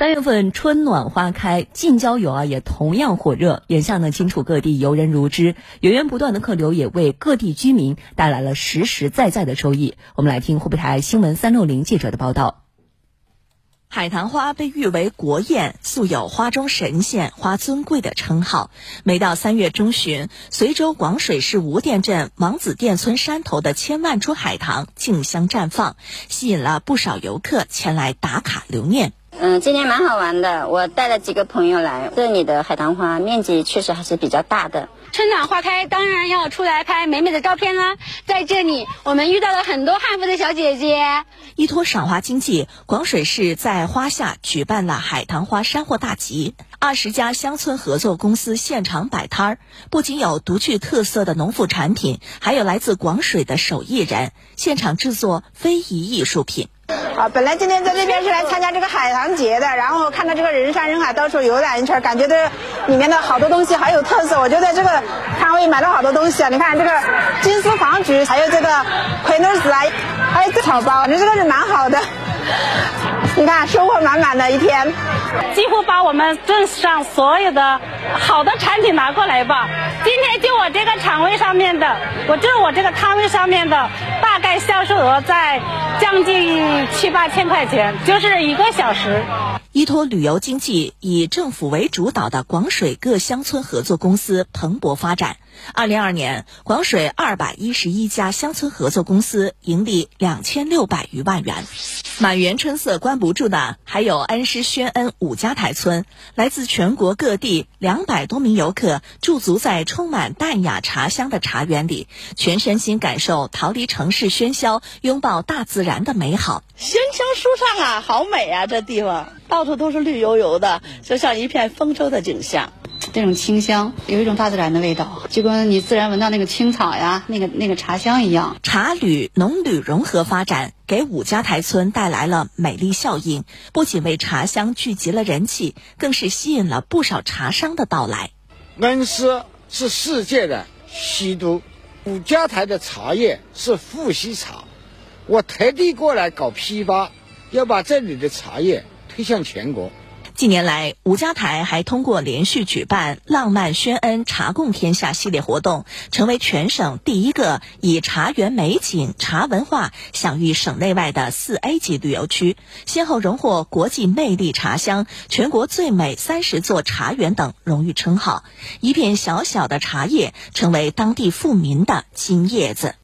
三月份春暖花开，近郊游啊也同样火热。眼下呢，荆楚各地游人如织，源源不断的客流也为各地居民带来了实实在在的收益。我们来听湖北台新闻三六零记者的报道。海棠花被誉为国宴，素有“花中神仙”“花尊贵”的称号。每到三月中旬，随州广水市吴店镇王子店村山头的千万株海棠竞相绽放，吸引了不少游客前来打卡留念。嗯，今年蛮好玩的，我带了几个朋友来。这里的海棠花面积确实还是比较大的。春暖花开，当然要出来拍美美的照片啦。在这里，我们遇到了很多汉服的小姐姐。依托赏花经济，广水市在花下举办了海棠花山货大集，二十家乡村合作公司现场摆摊儿，不仅有独具特色的农副产品，还有来自广水的手艺人现场制作非遗艺术品。啊，本来今天在这边是来参加这个海棠节的，然后看到这个人山人海，到处游览一圈，感觉这里面的好多东西好有特色。我就在这个摊位买了好多东西啊，你看这个金丝黄菊，还有这个葵诺子啊，还有这草包，我觉得这个是蛮好的。你看，收获满满的一天，几乎把我们镇上所有的好的产品拿过来吧。今天就我这个场位上面的，我就是我这个摊位上面的，大概销售额在将近七八千块钱，就是一个小时。依托旅游经济，以政府为主导的广水各乡村合作公司蓬勃发展。二零二年，广水二百一十一家乡村合作公司盈利两千六百余万元。满园春色关不住的，还有恩施宣恩五家台村。来自全国各地两百多名游客驻足在充满淡雅茶香的茶园里，全身心感受逃离城市喧嚣，拥抱大自然的美好。馨香舒畅啊，好美啊！这地方到处都是绿油油的，就像一片丰收的景象。那种清香，有一种大自然的味道，就跟你自然闻到那个青草呀，那个那个茶香一样。茶旅、农旅融合发展，给五家台村带来了美丽效应，不仅为茶乡聚集了人气，更是吸引了不少茶商的到来。恩施是世界的西都，五家台的茶叶是富硒茶，我特地过来搞批发，要把这里的茶叶推向全国。近年来，吴家台还通过连续举办“浪漫宣恩茶供天下”系列活动，成为全省第一个以茶园美景、茶文化享誉省内外的四 A 级旅游区，先后荣获国际魅力茶乡、全国最美三十座茶园等荣誉称号。一片小小的茶叶，成为当地富民的金叶子。